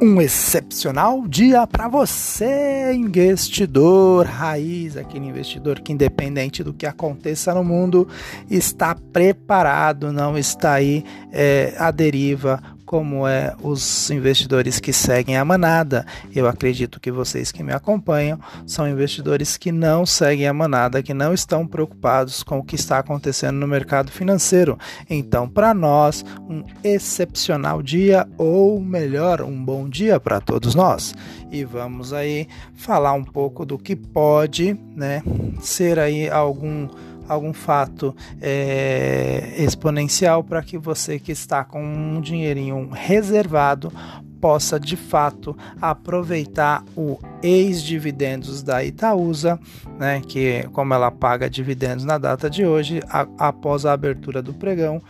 Um excepcional dia para você, investidor raiz, aquele investidor que, independente do que aconteça no mundo, está preparado, não está aí é, à deriva como é os investidores que seguem a manada. Eu acredito que vocês que me acompanham são investidores que não seguem a manada, que não estão preocupados com o que está acontecendo no mercado financeiro. Então, para nós, um excepcional dia ou melhor, um bom dia para todos nós. E vamos aí falar um pouco do que pode, né, ser aí algum algum fato é, exponencial para que você que está com um dinheirinho reservado possa de fato aproveitar o ex-dividendos da Itaúsa, né, que como ela paga dividendos na data de hoje, a, após a abertura do pregão,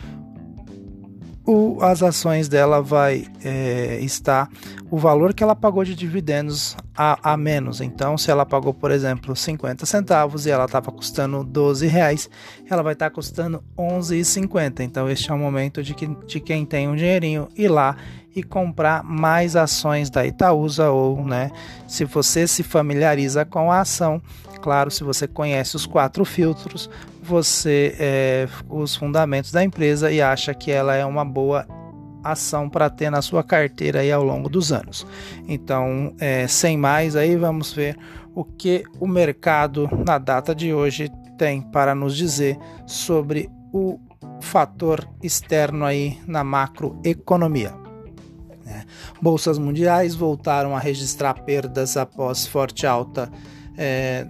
o, as ações dela vai é, estar o valor que ela pagou de dividendos a, a, menos. Então, se ela pagou, por exemplo, 50 centavos e ela estava custando 12 reais, ela vai estar tá custando 11,50. Então, este é o momento de, que, de quem tem um dinheirinho ir lá e comprar mais ações da Itaúsa ou, né, se você se familiariza com a ação, claro, se você conhece os quatro filtros, você é, os fundamentos da empresa e acha que ela é uma boa ação para ter na sua carteira aí ao longo dos anos. Então, é, sem mais, aí vamos ver o que o mercado na data de hoje tem para nos dizer sobre o fator externo aí na macroeconomia. É, bolsas mundiais voltaram a registrar perdas após forte alta é,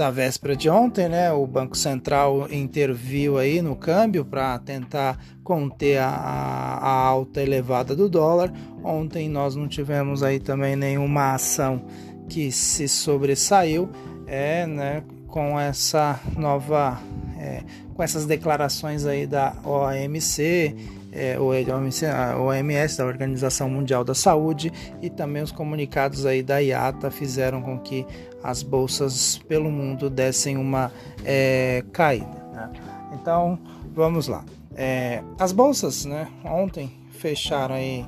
da véspera de ontem, né? O Banco Central interviu aí no câmbio para tentar conter a, a, alta elevada do dólar. Ontem nós não tivemos aí também nenhuma ação que se sobressaiu, é, né? Com essa nova, é, com essas declarações aí da OMC é, OMS, da Organização Mundial da Saúde, e também os comunicados aí da IATA fizeram com que as bolsas pelo mundo dessem uma é, caída. Né? Então, vamos lá. É, as bolsas, né, ontem fecharam aí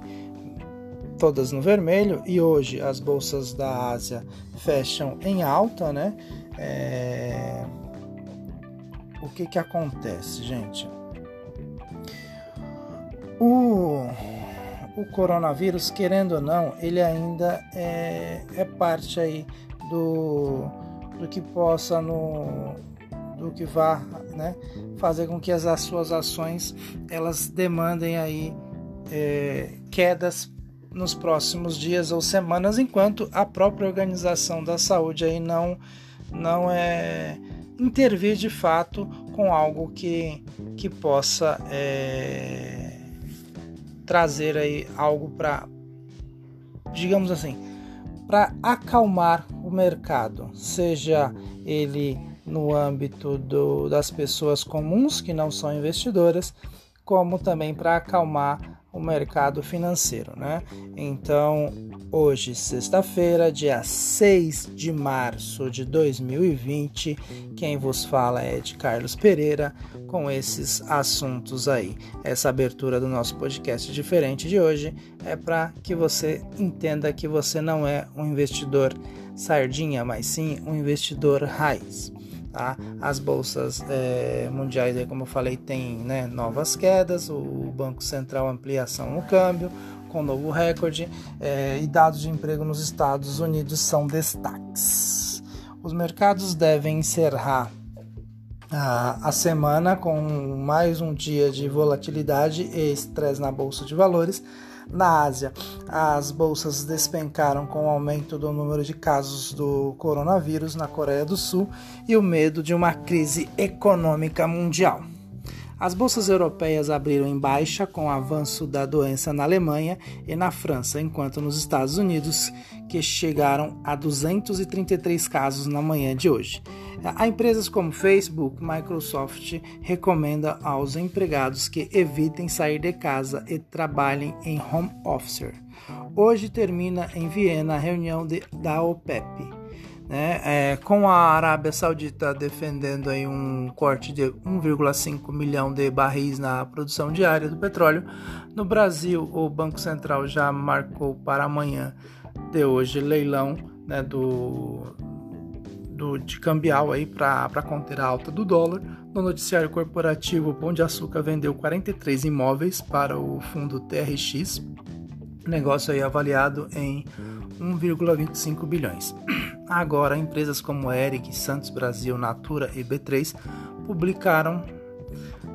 todas no vermelho e hoje as bolsas da Ásia fecham em alta, né? É, o que que acontece, gente? O coronavírus, querendo ou não, ele ainda é, é parte aí do, do que possa no do que vá né, fazer com que as, as suas ações elas demandem aí é, quedas nos próximos dias ou semanas, enquanto a própria organização da saúde aí não não é intervir de fato com algo que, que possa é, trazer aí algo para, digamos assim, para acalmar o mercado, seja ele no âmbito do, das pessoas comuns que não são investidoras, como também para acalmar o mercado financeiro, né? Então, hoje, sexta-feira, dia 6 de março de 2020, quem vos fala é de Carlos Pereira com esses assuntos aí. Essa abertura do nosso podcast diferente de hoje é para que você entenda que você não é um investidor sardinha, mas sim um investidor raiz. Tá? As bolsas é, mundiais, aí, como eu falei, tem né, novas quedas, o Banco Central ampliação no câmbio, com novo recorde, é, e dados de emprego nos Estados Unidos são destaques. Os mercados devem encerrar a, a semana com mais um dia de volatilidade e estresse na bolsa de valores na Ásia, as bolsas despencaram com o aumento do número de casos do coronavírus na Coreia do Sul e o medo de uma crise econômica mundial. As bolsas europeias abriram em baixa com o avanço da doença na Alemanha e na França, enquanto nos Estados Unidos, que chegaram a 233 casos na manhã de hoje. A empresas como Facebook, Microsoft recomenda aos empregados que evitem sair de casa e trabalhem em home office. Hoje termina em Viena a reunião de, da OPEP né? É, com a Arábia Saudita defendendo aí um corte de 1,5 milhão de barris na produção diária do petróleo. No Brasil, o Banco Central já marcou para amanhã de hoje leilão né, do, do, de cambial aí para conter a alta do dólar. No noticiário corporativo, o Pão de Açúcar vendeu 43 imóveis para o fundo TRX, negócio aí avaliado em 1,25 bilhões. Agora, empresas como Eric, Santos Brasil, Natura e B3 publicaram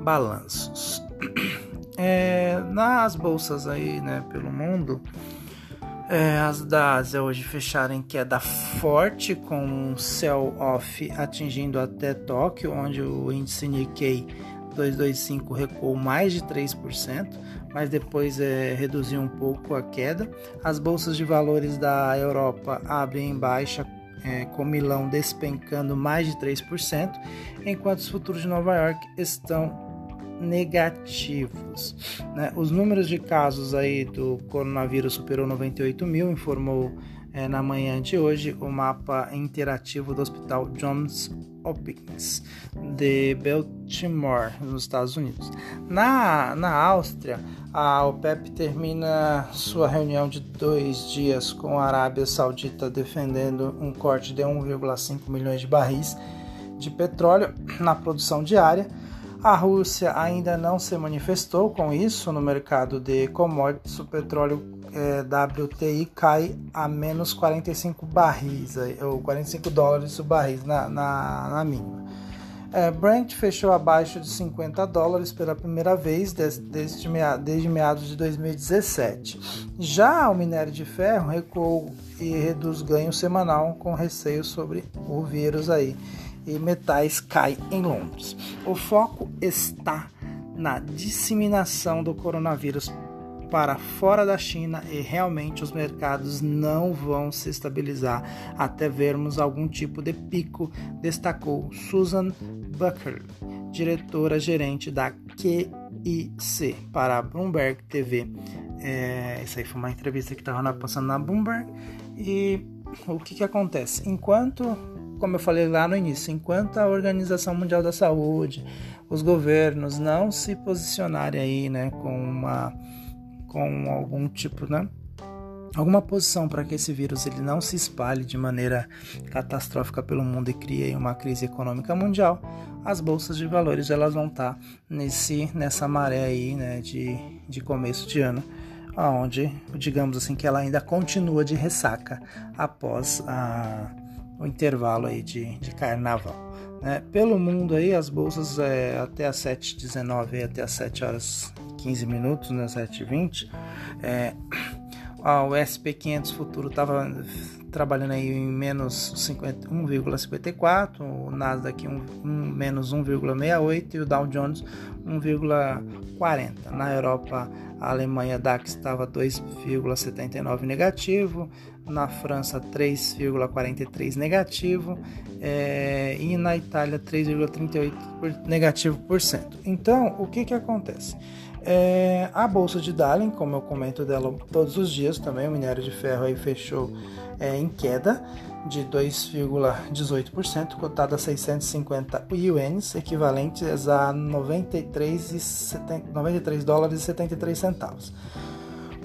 balanços. É, nas bolsas aí, né, pelo mundo, é, as da Ásia hoje fecharam em queda forte, com um sell-off atingindo até Tóquio, onde o índice Nikkei 225 recuou mais de 3%, mas depois é, reduziu um pouco a queda. As bolsas de valores da Europa abrem em baixa é, com Milão despencando mais de 3%, enquanto os futuros de Nova York estão negativos. Né? Os números de casos aí do coronavírus superou 98 mil, informou é, na manhã de hoje o mapa interativo do Hospital Johns Hopkins de Baltimore, nos Estados Unidos. Na, na Áustria, a OPEP termina sua reunião de dois dias com a Arábia Saudita defendendo um corte de 1,5 milhões de barris de petróleo na produção diária. A Rússia ainda não se manifestou com isso no mercado de commodities. O petróleo é, WTI cai a menos 45 barris, ou 45 dólares o barris na, na, na mínima. É, Brent fechou abaixo de 50 dólares pela primeira vez desde, desde, desde meados de 2017. Já o minério de ferro recuou e reduz ganho semanal com receio sobre o vírus aí. E metais cai em Londres. O foco está na disseminação do coronavírus para fora da China e realmente os mercados não vão se estabilizar até vermos algum tipo de pico, destacou Susan Bucker, diretora gerente da QIC para a Bloomberg TV. É, essa aí foi uma entrevista que estava passando na Bloomberg e o que, que acontece? Enquanto, como eu falei lá no início, enquanto a Organização Mundial da Saúde, os governos não se posicionarem aí, né, com uma com algum tipo, né? Alguma posição para que esse vírus ele não se espalhe de maneira catastrófica pelo mundo e crie uma crise econômica mundial, as bolsas de valores elas vão estar tá nesse nessa maré aí, né, de, de começo de ano, aonde, digamos assim, que ela ainda continua de ressaca após a, o intervalo aí de, de carnaval. Né? Pelo mundo aí, as bolsas é, até as 7h19 até as 7 horas 15 minutos, né, 7h20, é, o SP500 futuro estava trabalhando aí em menos 1,54, o Nasdaq um, um, menos 1,68 e o Dow Jones 1,40. Na Europa, a Alemanha DAX estava 2,79 negativo, na França 3,43 negativo é, e na Itália 3,38 negativo por cento. Então, o que que acontece? É, a bolsa de Darling, como eu comento dela todos os dias também, o minério de ferro aí fechou é, em queda de 2,18%, cotado a 650 ienes, equivalentes a 93, 93 dólares e 73 centavos.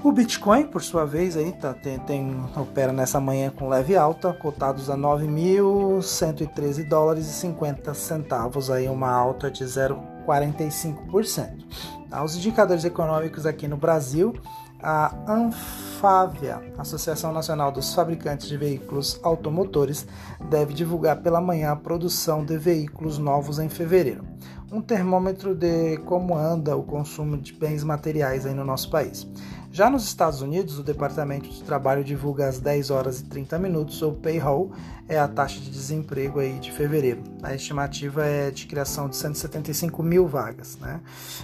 O Bitcoin, por sua vez, aí tá, tem, tem, opera nessa manhã com leve alta, cotados a 9.113 dólares e 50 centavos, aí uma alta de 0,45%. Tá? Os indicadores econômicos aqui no Brasil, a Anfávia, Associação Nacional dos Fabricantes de Veículos Automotores, deve divulgar pela manhã a produção de veículos novos em fevereiro. Um termômetro de como anda o consumo de bens materiais aí no nosso país. Já nos Estados Unidos, o Departamento de Trabalho divulga às 10 horas e 30 minutos o payroll, é a taxa de desemprego aí de fevereiro. A estimativa é de criação de 175 mil vagas, né?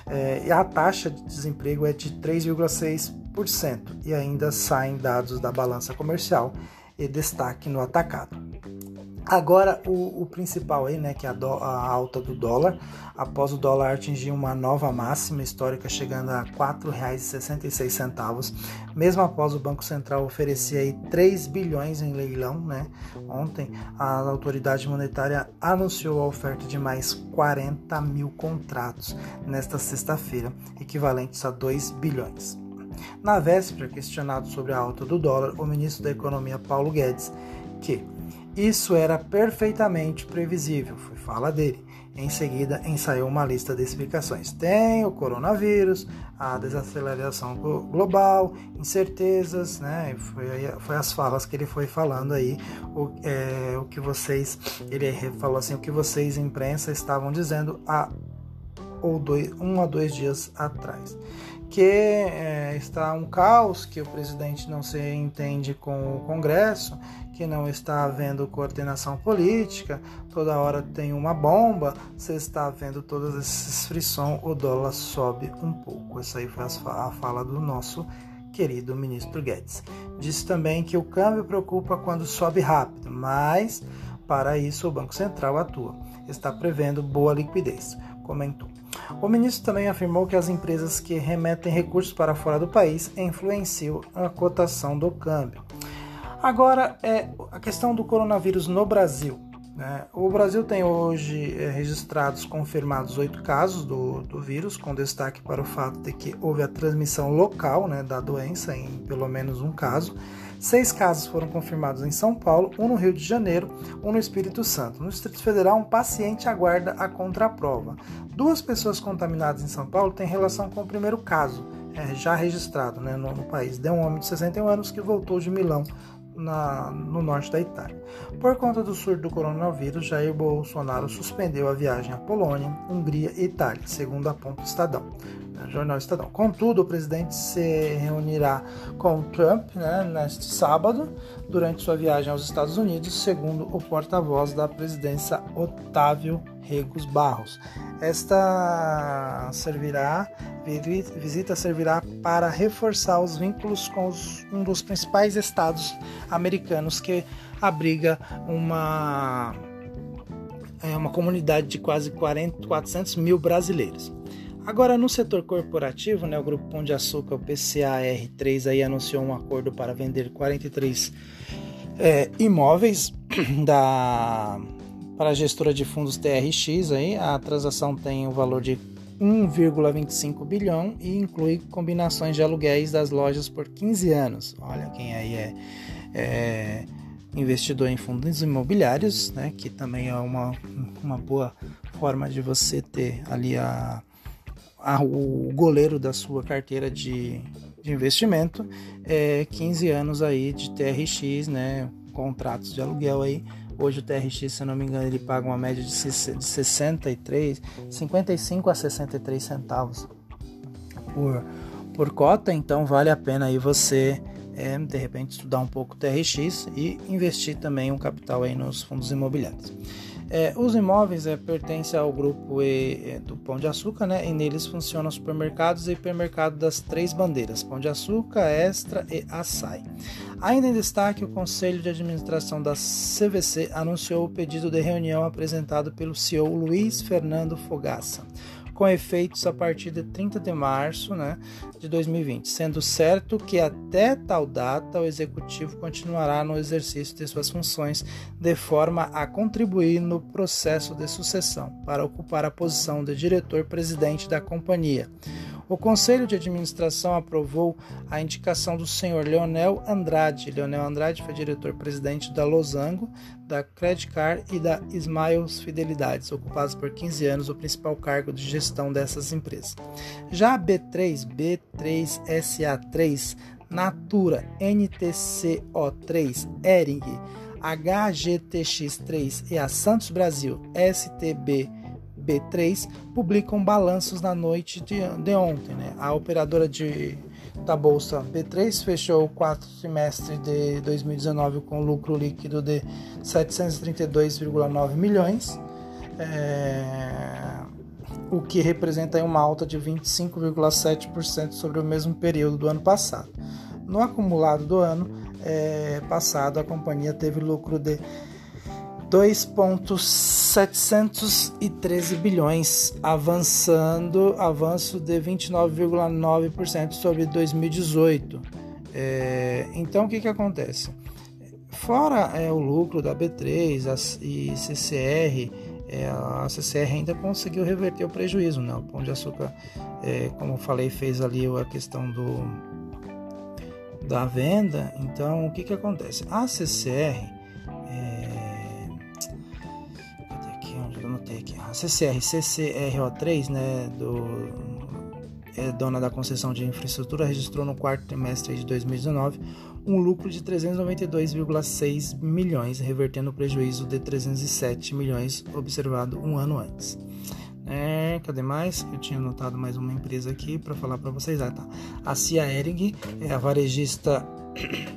É, e a taxa de desemprego é de 3,6% e ainda saem dados da balança comercial e destaque no atacado. Agora, o, o, principal aí, né, que é a, do, a, alta do dólar, após o dólar atingir uma nova máxima histórica, chegando a R$ 4,66, mesmo após o Banco Central oferecer aí 3 bilhões em leilão, né, ontem a autoridade monetária anunciou a oferta de mais 40 mil contratos nesta sexta-feira, equivalentes a 2 bilhões. Na véspera, questionado sobre a alta do dólar, o ministro da Economia Paulo Guedes, que isso era perfeitamente previsível, foi fala dele. Em seguida, ensaiou uma lista de explicações. Tem o coronavírus, a desaceleração global, incertezas, né? Foi, foi as falas que ele foi falando aí, o, é, o que vocês, ele falou assim, o que vocês, imprensa, estavam dizendo há ou dois, um a dois dias atrás que é, está um caos, que o presidente não se entende com o Congresso, que não está havendo coordenação política, toda hora tem uma bomba, você está vendo todos esses frição, o dólar sobe um pouco. Essa aí foi a fala do nosso querido ministro Guedes. Disse também que o câmbio preocupa quando sobe rápido, mas para isso o Banco Central atua. Está prevendo boa liquidez, comentou. O ministro também afirmou que as empresas que remetem recursos para fora do país influenciam a cotação do câmbio. Agora, é a questão do coronavírus no Brasil. Né? O Brasil tem hoje é, registrados confirmados oito casos do, do vírus, com destaque para o fato de que houve a transmissão local né, da doença em pelo menos um caso. Seis casos foram confirmados em São Paulo, um no Rio de Janeiro, um no Espírito Santo. No Distrito Federal, um paciente aguarda a contraprova. Duas pessoas contaminadas em São Paulo têm relação com o primeiro caso, é, já registrado né, no, no país. De um homem de 61 anos que voltou de Milão, na, no norte da Itália. Por conta do surto do coronavírus, Jair Bolsonaro suspendeu a viagem à Polônia, Hungria e Itália, segundo aponta o Estadão. Jornal Estadão. Contudo, o presidente se reunirá com Trump né, neste sábado, durante sua viagem aos Estados Unidos, segundo o porta-voz da presidência, Otávio Regos Barros. Esta servirá, visita servirá para reforçar os vínculos com os, um dos principais estados americanos que abriga uma, é, uma comunidade de quase 40, 400 mil brasileiros. Agora, no setor corporativo, né, o Grupo Pão de Açúcar, o PCAR3, aí anunciou um acordo para vender 43 é, imóveis da, para a gestora de fundos TRX. Aí. A transação tem o um valor de 1,25 bilhão e inclui combinações de aluguéis das lojas por 15 anos. Olha quem aí é, é investidor em fundos imobiliários, né, que também é uma, uma boa forma de você ter ali a a, o goleiro da sua carteira de, de investimento é 15 anos aí de TRX, né? Contratos de aluguel aí. Hoje o TRX, se eu não me engano, ele paga uma média de 63, 55 a 63 centavos por, por cota, então vale a pena aí você é, de repente estudar um pouco o TRX e investir também um capital aí nos fundos imobiliários. É, os imóveis é, pertencem ao grupo e, do Pão de Açúcar, né? E neles funcionam supermercados e hipermercado das três bandeiras: Pão de Açúcar, Extra e Açaí. Ainda em destaque, o Conselho de Administração da CVC anunciou o pedido de reunião apresentado pelo CEO Luiz Fernando Fogaça com efeitos a partir de 30 de março né, de 2020, sendo certo que até tal data o executivo continuará no exercício de suas funções de forma a contribuir no processo de sucessão para ocupar a posição de diretor-presidente da companhia. O Conselho de Administração aprovou a indicação do senhor Leonel Andrade. Leonel Andrade foi diretor-presidente da Losango, da Credit Card e da Smiles Fidelidades, ocupados por 15 anos o principal cargo de gestão dessas empresas. Já a B3, B3SA3, Natura, NTCO3, Ering, HGTX3 e a Santos Brasil, STB B3 publicam balanços na noite de, de ontem. Né? A operadora de, da bolsa B3 fechou o quarto trimestre de 2019 com lucro líquido de 732,9 milhões, é, o que representa uma alta de 25,7% sobre o mesmo período do ano passado. No acumulado do ano é, passado, a companhia teve lucro de 2,713 bilhões, avançando, avanço de 29,9% sobre 2018. É, então, o que, que acontece? Fora é, o lucro da B3 as, e CCR, a CCR ainda conseguiu reverter o prejuízo. Né? O Pão de Açúcar, é, como eu falei, fez ali a questão do, da venda. Então, o que, que acontece? A CCR anotei aqui. A CCR, CCRO3, né, do, é dona da concessão de infraestrutura, registrou no quarto trimestre de 2019 um lucro de 392,6 milhões, revertendo o prejuízo de 307 milhões observado um ano antes. É, cadê mais? Eu tinha anotado mais uma empresa aqui para falar para vocês. Ah, tá. A Cia Ering é a varejista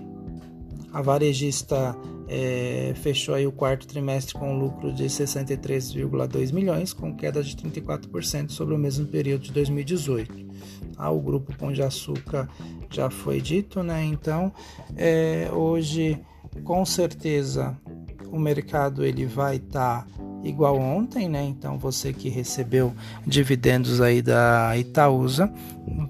a varejista é, fechou aí o quarto trimestre com um lucro de 63,2 milhões, com queda de 34% sobre o mesmo período de 2018. Ah, o grupo Pão de Açúcar já foi dito, né? Então, é, hoje, com certeza, o mercado ele vai estar tá igual ontem, né? Então você que recebeu dividendos aí da Itaúsa,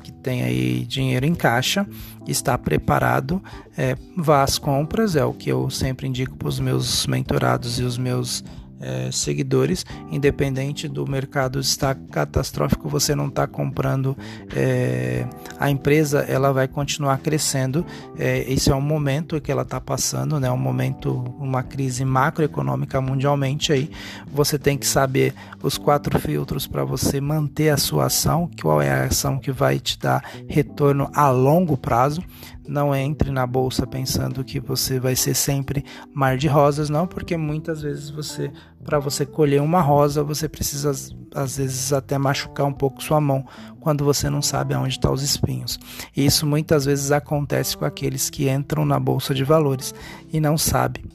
que tem aí dinheiro em caixa, está preparado, é, vá às compras, é o que eu sempre indico para os meus mentorados e os meus é, seguidores, independente do mercado estar catastrófico, você não está comprando é, a empresa, ela vai continuar crescendo. É, esse é um momento que ela está passando, né? Um momento, uma crise macroeconômica mundialmente aí. Você tem que saber os quatro filtros para você manter a sua ação, qual é a ação que vai te dar retorno a longo prazo. Não entre na bolsa pensando que você vai ser sempre mar de rosas, não, porque muitas vezes você, para você colher uma rosa, você precisa às vezes até machucar um pouco sua mão quando você não sabe aonde estão tá os espinhos. E isso muitas vezes acontece com aqueles que entram na bolsa de valores e não sabem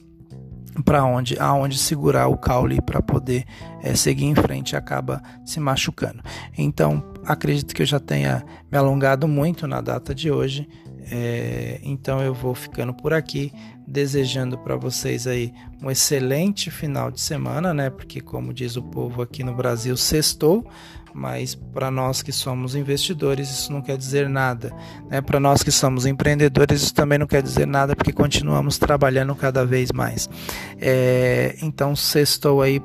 para onde, aonde segurar o caule para poder é, seguir em frente acaba se machucando. Então, acredito que eu já tenha me alongado muito na data de hoje. É, então eu vou ficando por aqui, desejando para vocês aí um excelente final de semana, né? Porque como diz o povo aqui no Brasil, sextou, mas para nós que somos investidores isso não quer dizer nada, né? Para nós que somos empreendedores isso também não quer dizer nada, porque continuamos trabalhando cada vez mais. É, então sextou aí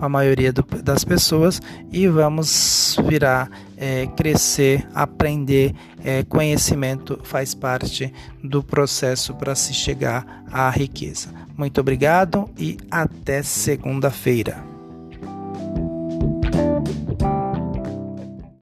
para a maioria do, das pessoas e vamos virar, é, crescer, aprender. É, conhecimento faz parte do processo para se chegar à riqueza. Muito obrigado e até segunda-feira.